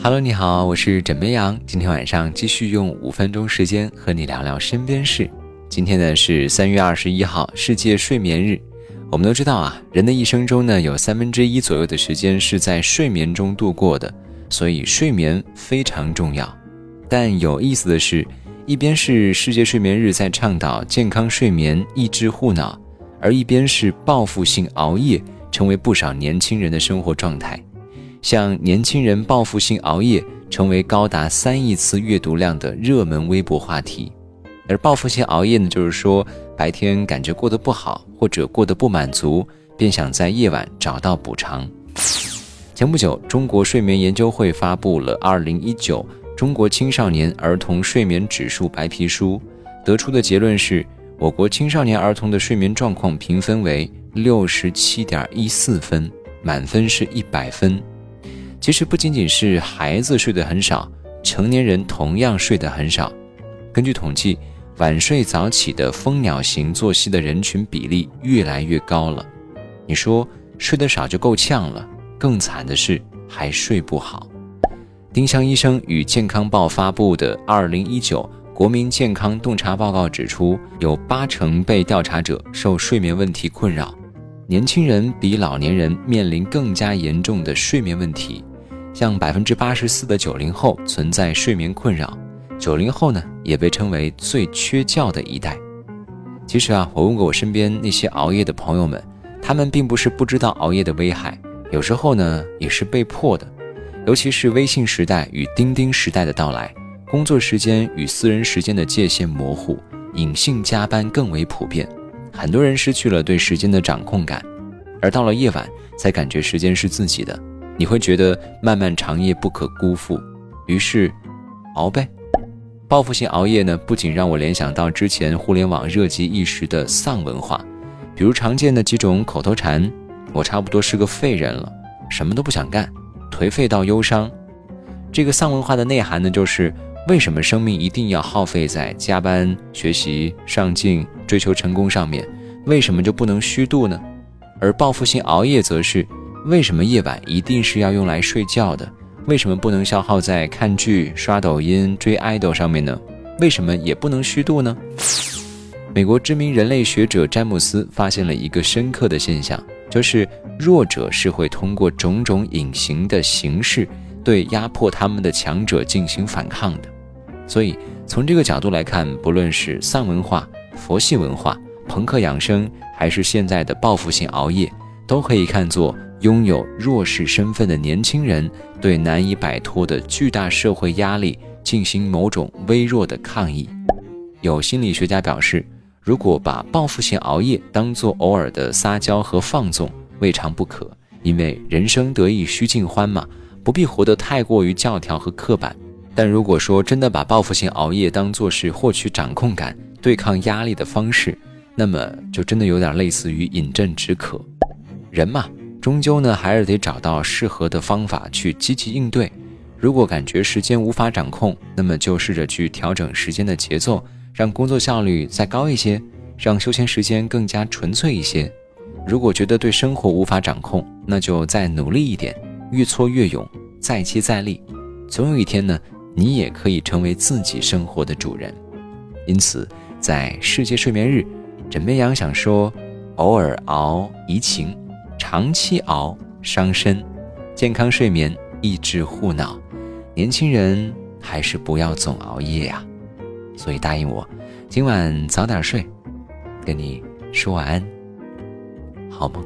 Hello，你好，我是枕边羊。今天晚上继续用五分钟时间和你聊聊身边事。今天呢是三月二十一号，世界睡眠日。我们都知道啊，人的一生中呢有三分之一左右的时间是在睡眠中度过的，所以睡眠非常重要。但有意思的是，一边是世界睡眠日在倡导健康睡眠、抑制护脑，而一边是报复性熬夜成为不少年轻人的生活状态。像年轻人报复性熬夜成为高达三亿次阅读量的热门微博话题。而报复性熬夜呢，就是说白天感觉过得不好或者过得不满足，便想在夜晚找到补偿。前不久，中国睡眠研究会发布了《二零一九中国青少年儿童睡眠指数白皮书》，得出的结论是，我国青少年儿童的睡眠状况评分为六十七点一四分，满分是一百分。其实不仅仅是孩子睡得很少，成年人同样睡得很少。根据统计。晚睡早起的蜂鸟型作息的人群比例越来越高了。你说睡得少就够呛了，更惨的是还睡不好。丁香医生与健康报发布的《二零一九国民健康洞察报告》指出，有八成被调查者受睡眠问题困扰，年轻人比老年人面临更加严重的睡眠问题，像百分之八十四的九零后存在睡眠困扰。九零后呢，也被称为最缺觉的一代。其实啊，我问过我身边那些熬夜的朋友们，他们并不是不知道熬夜的危害，有时候呢也是被迫的。尤其是微信时代与钉钉时代的到来，工作时间与私人时间的界限模糊，隐性加班更为普遍，很多人失去了对时间的掌控感，而到了夜晚才感觉时间是自己的，你会觉得漫漫长夜不可辜负，于是熬呗。报复性熬夜呢，不仅让我联想到之前互联网热极一时的丧文化，比如常见的几种口头禅：“我差不多是个废人了，什么都不想干，颓废到忧伤。”这个丧文化的内涵呢，就是为什么生命一定要耗费在加班、学习、上进、追求成功上面？为什么就不能虚度呢？而报复性熬夜则是为什么夜晚一定是要用来睡觉的？为什么不能消耗在看剧、刷抖音、追爱豆上面呢？为什么也不能虚度呢？美国知名人类学者詹姆斯发现了一个深刻的现象，就是弱者是会通过种种隐形的形式对压迫他们的强者进行反抗的。所以从这个角度来看，不论是丧文化、佛系文化、朋克养生，还是现在的报复性熬夜，都可以看作。拥有弱势身份的年轻人对难以摆脱的巨大社会压力进行某种微弱的抗议。有心理学家表示，如果把报复性熬夜当作偶尔的撒娇和放纵，未尝不可。因为人生得意须尽欢嘛，不必活得太过于教条和刻板。但如果说真的把报复性熬夜当作是获取掌控感、对抗压力的方式，那么就真的有点类似于饮鸩止渴。人嘛。终究呢，还是得找到适合的方法去积极应对。如果感觉时间无法掌控，那么就试着去调整时间的节奏，让工作效率再高一些，让休闲时间更加纯粹一些。如果觉得对生活无法掌控，那就再努力一点，越挫越勇，再接再厉。总有一天呢，你也可以成为自己生活的主人。因此，在世界睡眠日，枕边羊想说：偶尔熬怡情。长期熬伤身，健康睡眠抑制护脑，年轻人还是不要总熬夜呀。所以答应我，今晚早点睡，跟你说晚安，好梦。